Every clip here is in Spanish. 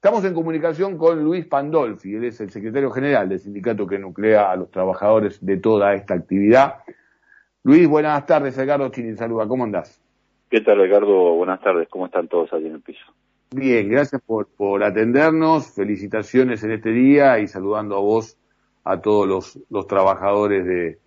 Estamos en comunicación con Luis Pandolfi, él es el secretario general del sindicato que nuclea a los trabajadores de toda esta actividad. Luis, buenas tardes, Edgardo Chini, saluda, ¿cómo andás? ¿Qué tal, Edgardo? Buenas tardes, ¿cómo están todos allí en el piso? Bien, gracias por, por atendernos, felicitaciones en este día y saludando a vos, a todos los, los trabajadores de,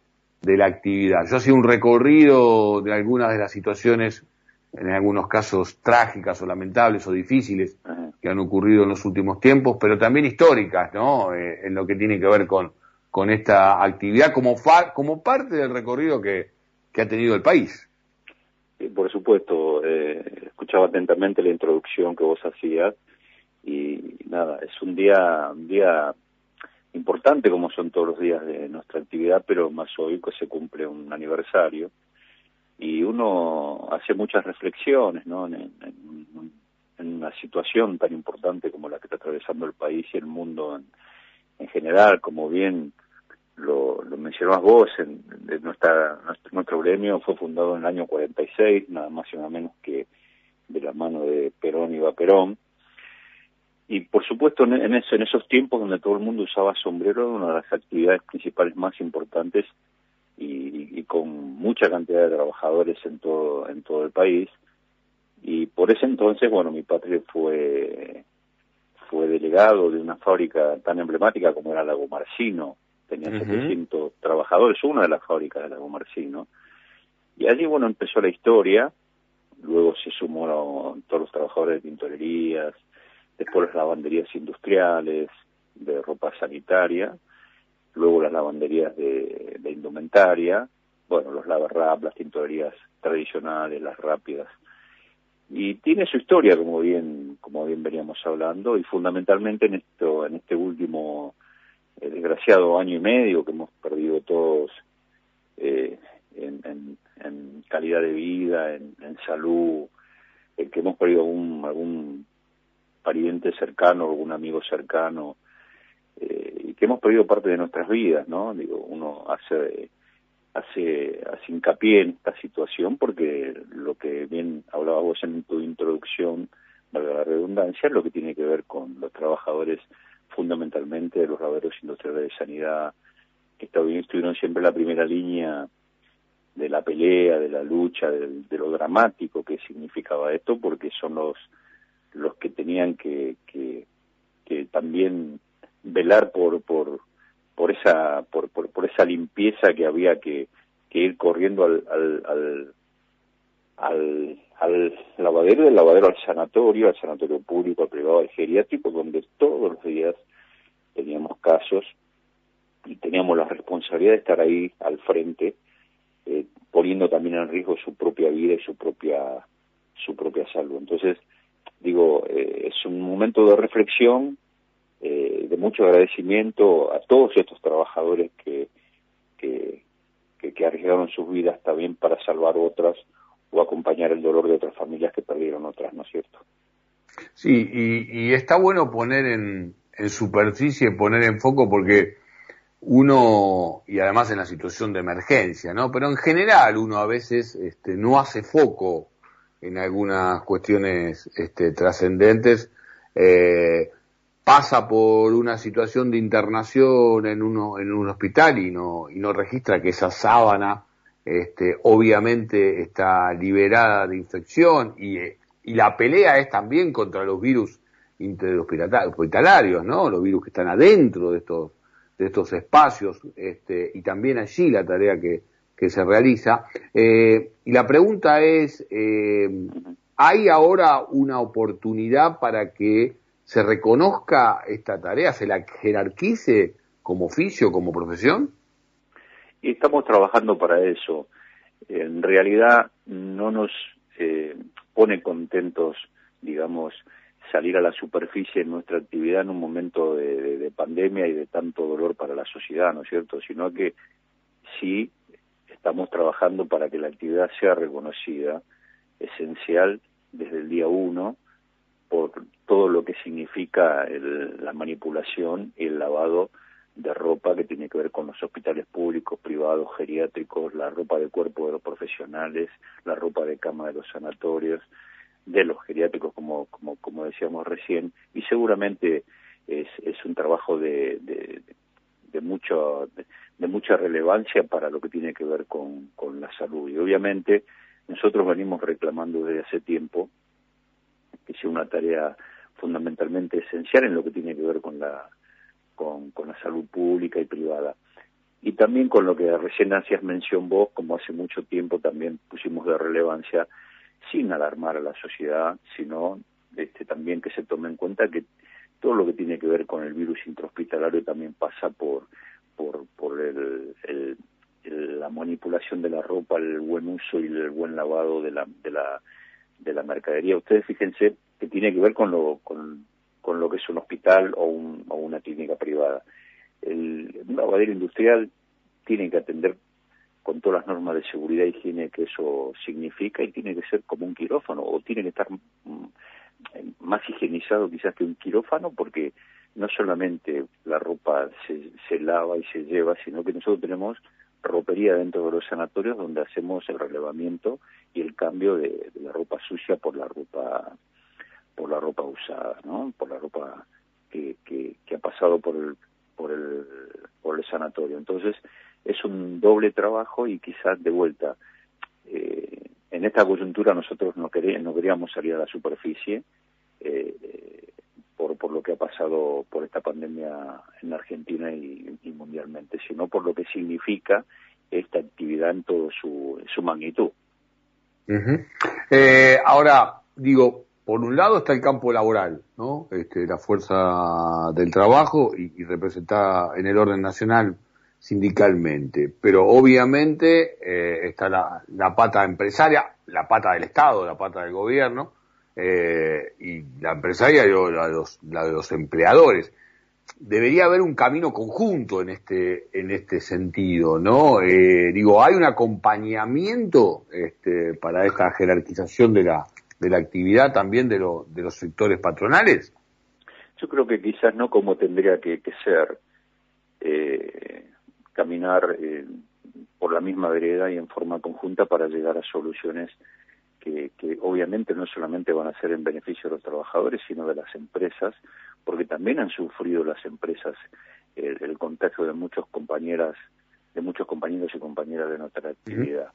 de la actividad. Yo hacía un recorrido de algunas de las situaciones en algunos casos trágicas o lamentables o difíciles que han ocurrido en los últimos tiempos, pero también históricas, ¿no? Eh, en lo que tiene que ver con, con esta actividad como, como parte del recorrido que, que ha tenido el país. por supuesto, eh, escuchaba atentamente la introducción que vos hacías y nada, es un día, un día importante como son todos los días de nuestra actividad, pero más hoy que se cumple un aniversario y uno hace muchas reflexiones ¿no? en, una situación tan importante como la que está atravesando el país y el mundo en, general, como bien lo, lo mencionabas vos, en, nuestra, nuestro, gremio fue fundado en el año 46, nada más y nada menos que de la mano de Perón y Perón. Y por supuesto en, en, eso, en esos tiempos donde todo el mundo usaba sombrero, una de las actividades principales más importantes y, con mucha cantidad de trabajadores en todo en todo el país y por ese entonces bueno mi padre fue fue delegado de una fábrica tan emblemática como era Lago Marcino. Tenía 700 trabajadores una de las fábricas de Lago Marcino. Y allí bueno empezó la historia. Luego se sumaron todos los trabajadores de tintorerías después las lavanderías industriales de ropa sanitaria luego las lavanderías de, indumentaria, bueno, los lavarrap, las tintorerías tradicionales, las rápidas. Y tiene su historia, como bien, como bien veníamos hablando, y fundamentalmente en esto, en este último eh, desgraciado año y medio que hemos perdido todos eh, en, calidad de vida, en, salud, el que hemos perdido algún, algún pariente cercano, algún amigo cercano, eh, que hemos perdido parte de nuestras vidas, ¿no? Digo, uno hace hace hace hincapié en esta situación porque lo que bien hablabas vos en tu introducción, valga la redundancia, lo que tiene que ver con los trabajadores fundamentalmente de los laboreros industriales de sanidad que estuvieron siempre en la primera línea de la pelea, de la lucha, de, lo dramático que significaba esto, porque son los los que tenían que, que, que también velar por por por esa por, por, esa limpieza que había que, que ir corriendo al al, al al, al lavadero, del lavadero al sanatorio, al sanatorio público, al privado, al geriátrico, donde todos los días teníamos casos y teníamos la responsabilidad de estar ahí al frente, eh, poniendo también en riesgo su propia vida y su propia su propia salud. Entonces, digo, eh, es un momento de reflexión eh, de mucho agradecimiento a todos estos trabajadores que, que, que, arriesgaron sus vidas también para salvar otras o acompañar el dolor de otras familias que perdieron otras, ¿no es cierto? Sí, y, y está bueno poner en, en superficie, poner en foco porque uno, y además en la situación de emergencia, ¿no? Pero en general uno a veces este, no hace foco en algunas cuestiones este, trascendentes, eh, pasa por una situación de internación en uno en un hospital y no y no registra que esa sábana este, obviamente está liberada de infección y, la pelea es también contra los virus interhospitalarios, ¿no? Los virus que están adentro de estos de estos espacios este, y también allí la tarea que, que se realiza. Eh, y la pregunta es, eh, ¿hay ahora una oportunidad para que se reconozca esta tarea, se la jerarquice como oficio, como profesión? Y estamos trabajando para eso. En realidad no nos eh, pone contentos, digamos, salir a la superficie en nuestra actividad en un momento de, pandemia y de tanto dolor para la sociedad, ¿no es cierto? Sino que sí estamos trabajando para que la actividad sea reconocida, esencial desde el día uno, por todo lo que significa la manipulación y el lavado de ropa que tiene que ver con los hospitales públicos, privados, geriátricos, la ropa de cuerpo de los profesionales, la ropa de cama de los sanatorios, de los geriátricos, como, como, como decíamos recién, y seguramente es, un trabajo de, de, mucho, de, mucha relevancia para lo que tiene que ver con la salud. Y obviamente nosotros venimos reclamando desde hace tiempo que sea una tarea fundamentalmente esencial en lo que tiene que ver con la, con, la salud pública y privada. Y también con lo que recién hacías mención vos, como hace mucho tiempo también pusimos de relevancia, sin alarmar a la sociedad, sino este, también que se tome en cuenta que todo lo que tiene que ver con el virus intrahospitalario también pasa por, por, por el, el, la manipulación de la ropa, el buen uso y el buen lavado de la, de la, de la mercadería. Ustedes fíjense que tiene que ver con lo, con, lo que es un hospital o, un, o una clínica privada. El, un lavadero industrial tiene que atender con todas las normas de seguridad y higiene que eso significa y tiene que ser como un quirófano o tiene que estar mm, más higienizado quizás que un quirófano porque no solamente la ropa se, se lava y se lleva, sino que nosotros tenemos ropería dentro de los sanatorios donde hacemos el relevamiento y el cambio de, la ropa sucia por la ropa por la ropa usada, ¿no? Por la ropa que, que, ha pasado por el por el por el sanatorio. Entonces es un doble trabajo y quizás de vuelta eh, en esta coyuntura nosotros no, queríamos, no queríamos salir a la superficie eh, por, por lo que ha por esta pandemia en Argentina y, mundialmente, sino por lo que significa esta actividad en toda su, su magnitud. eh, ahora, digo, por un lado está el campo laboral, ¿no? Este, la fuerza del trabajo y, y representada en el orden nacional sindicalmente, pero obviamente eh, está la, la, pata empresaria, la pata del Estado, la pata del gobierno, eh, y la empresaria y la de, los, empleadores. Debería haber un camino conjunto en este, en este sentido, ¿no? Eh, digo, ¿hay un acompañamiento este, para esta jerarquización de la, de la actividad también de, lo, de los sectores patronales? Yo creo que quizás no como tendría que, que ser. Eh, caminar eh, por la misma vereda y en forma conjunta para llegar a soluciones que, que, obviamente no solamente van a ser en beneficio de los trabajadores, sino de las empresas, porque también han sufrido las empresas el, el contagio de muchos compañeras, de muchos compañeros y compañeras de nuestra actividad.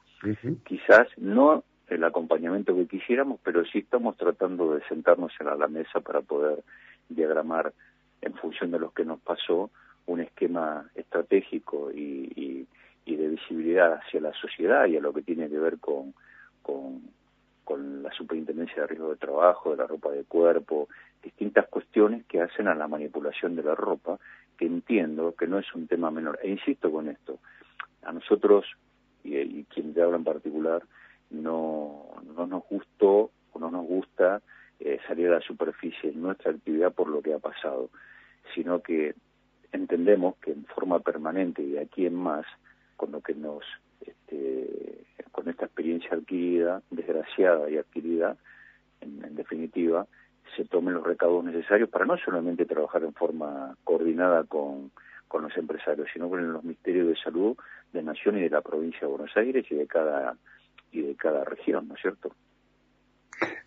Quizás no el acompañamiento que quisiéramos, pero sí estamos tratando de sentarnos en la mesa para poder diagramar en función de lo que nos pasó un esquema estratégico y, y, de visibilidad hacia la sociedad y a lo que tiene que ver con, con, con la superintendencia de riesgo de trabajo, de la ropa de cuerpo, distintas cuestiones que hacen a la manipulación de la ropa, que entiendo que no es un tema menor. E insisto con esto, a nosotros, y, quien te habla en particular, no, no nos gustó o no nos gusta eh, salir a la superficie en nuestra actividad por lo que ha pasado, sino que entendemos que en forma permanente y de aquí en más, con lo que nos, este, con esta experiencia adquirida, desgraciada y adquirida, en, definitiva, se tomen los recaudos necesarios para no solamente trabajar en forma coordinada con, con los empresarios, sino con los ministerios de salud de Nación y de la provincia de Buenos Aires y de cada y de cada región, ¿no es cierto?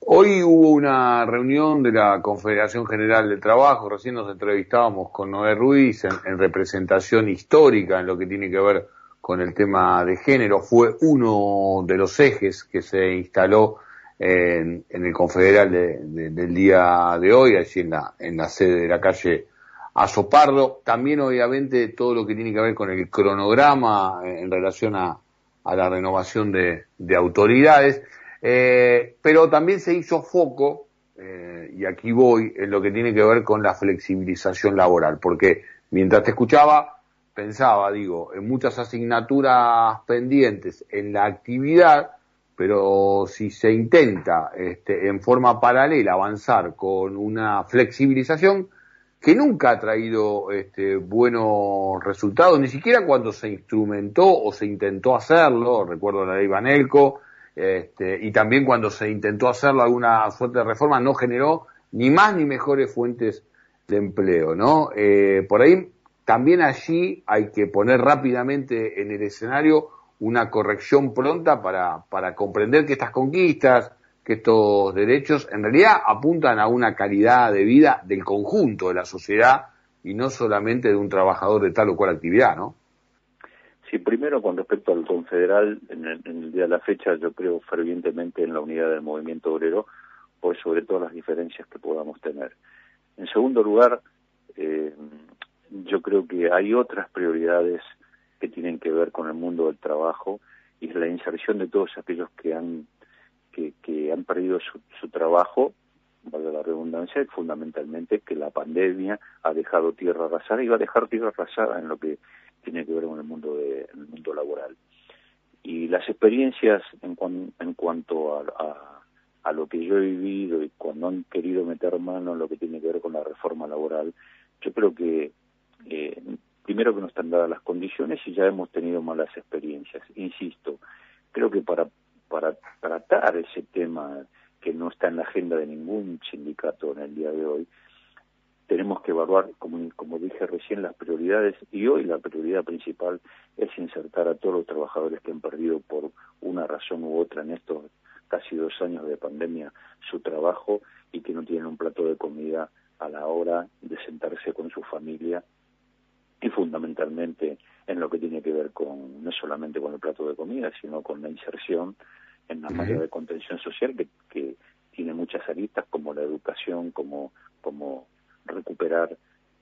Hoy hubo una reunión de la Confederación General del Trabajo, recién nos entrevistábamos con Noé Ruiz en, representación histórica en lo que tiene que ver con el tema de género, fue uno de los ejes que se instaló en, el Confederal del día de hoy, allí en la, en la sede de la calle Azopardo. También obviamente todo lo que tiene que ver con el cronograma en relación a, la renovación de autoridades. Eh, pero también se hizo foco, eh, y aquí voy, en lo que tiene que ver con la flexibilización laboral, porque mientras te escuchaba, pensaba, digo, en muchas asignaturas pendientes en la actividad, pero si se intenta este, en forma paralela avanzar con una flexibilización que nunca ha traído este, buenos resultados, ni siquiera cuando se instrumentó o se intentó hacerlo, recuerdo la ley Banelco, este, y también cuando se intentó hacerlo alguna fuente de reforma no generó ni más ni mejores fuentes de empleo, ¿no? Eh, por ahí también allí hay que poner rápidamente en el escenario una corrección pronta para, para comprender que estas conquistas, que estos derechos en realidad apuntan a una calidad de vida del conjunto de la sociedad y no solamente de un trabajador de tal o cual actividad, ¿no? Sí, primero con respecto al confederal, en el, en el día de la fecha yo creo fervientemente en la unidad del movimiento obrero, por sobre todas las diferencias que podamos tener. En segundo lugar, eh, yo creo que hay otras prioridades que tienen que ver con el mundo del trabajo y la inserción de todos aquellos que han que, que han perdido su, su trabajo valga la redundancia, fundamentalmente que la pandemia ha dejado tierra arrasada y va a dejar tierra arrasada en lo que tiene que ver con el mundo de, el mundo laboral. Y las experiencias en, cuan, en cuanto a, a, a, lo que yo he vivido y cuando han querido meter mano en lo que tiene que ver con la reforma laboral, yo creo que eh, primero que no están dadas las condiciones y ya hemos tenido malas experiencias. Insisto, creo que para, tratar ese tema que no está en la agenda de ningún sindicato en el día de hoy, tenemos que evaluar, como dije recién, las prioridades y hoy la prioridad principal es insertar a todos los trabajadores que han perdido por una razón u otra en estos casi dos años de pandemia su trabajo y que no tienen un plato de comida a la hora de sentarse con su familia y fundamentalmente en lo que tiene que ver con no solamente con el plato de comida, sino con la inserción en la área de contención social que, que tiene muchas aristas como la educación, como, como recuperar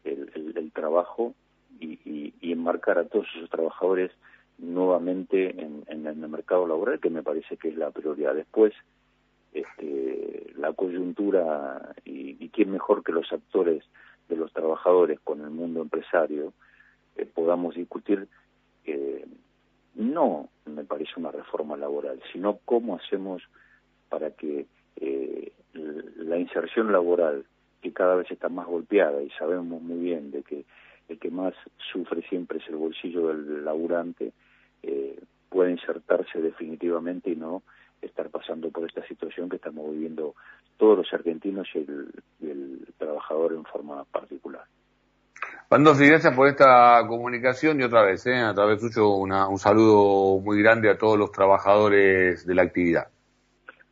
el, el, el trabajo y, y, y, enmarcar a todos esos trabajadores nuevamente en, en, en, el mercado laboral, que me parece que es la prioridad. Después, este, la coyuntura y, y quién mejor que los actores de los trabajadores con el mundo empresario, podamos discutir no me parece una reforma laboral, sino cómo hacemos para que eh, la inserción laboral, que cada vez está más golpeada y sabemos muy bien de que el que más sufre siempre es el bolsillo del laburante, eh, pueda insertarse definitivamente y no estar pasando por esta situación que estamos viviendo todos los argentinos y el trabajador en forma particular. Pandolfi, gracias por esta comunicación y otra vez, ¿eh? a través suyo, una, un saludo muy grande a todos los trabajadores de la actividad.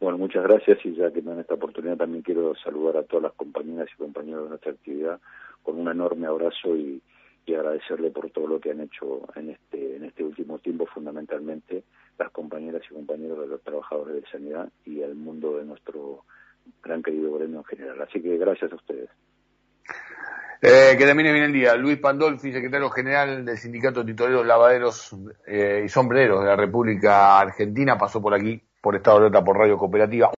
Bueno, muchas gracias y ya que me dan esta oportunidad también quiero saludar a todas las compañeras y compañeros de nuestra actividad con un enorme abrazo y, y agradecerle por todo lo que han hecho en este, en este último tiempo, fundamentalmente las compañeras y compañeros de los trabajadores de sanidad y el mundo de nuestro gran querido gremio en general. Así que gracias a ustedes. Eh, que termine bien el día. Luis Pandolfi, secretario general del Sindicato de Titoreros, Lavaderos eh, y Sombreros de la República Argentina, pasó por aquí, por Estado de Alerta, por Radio Cooperativa.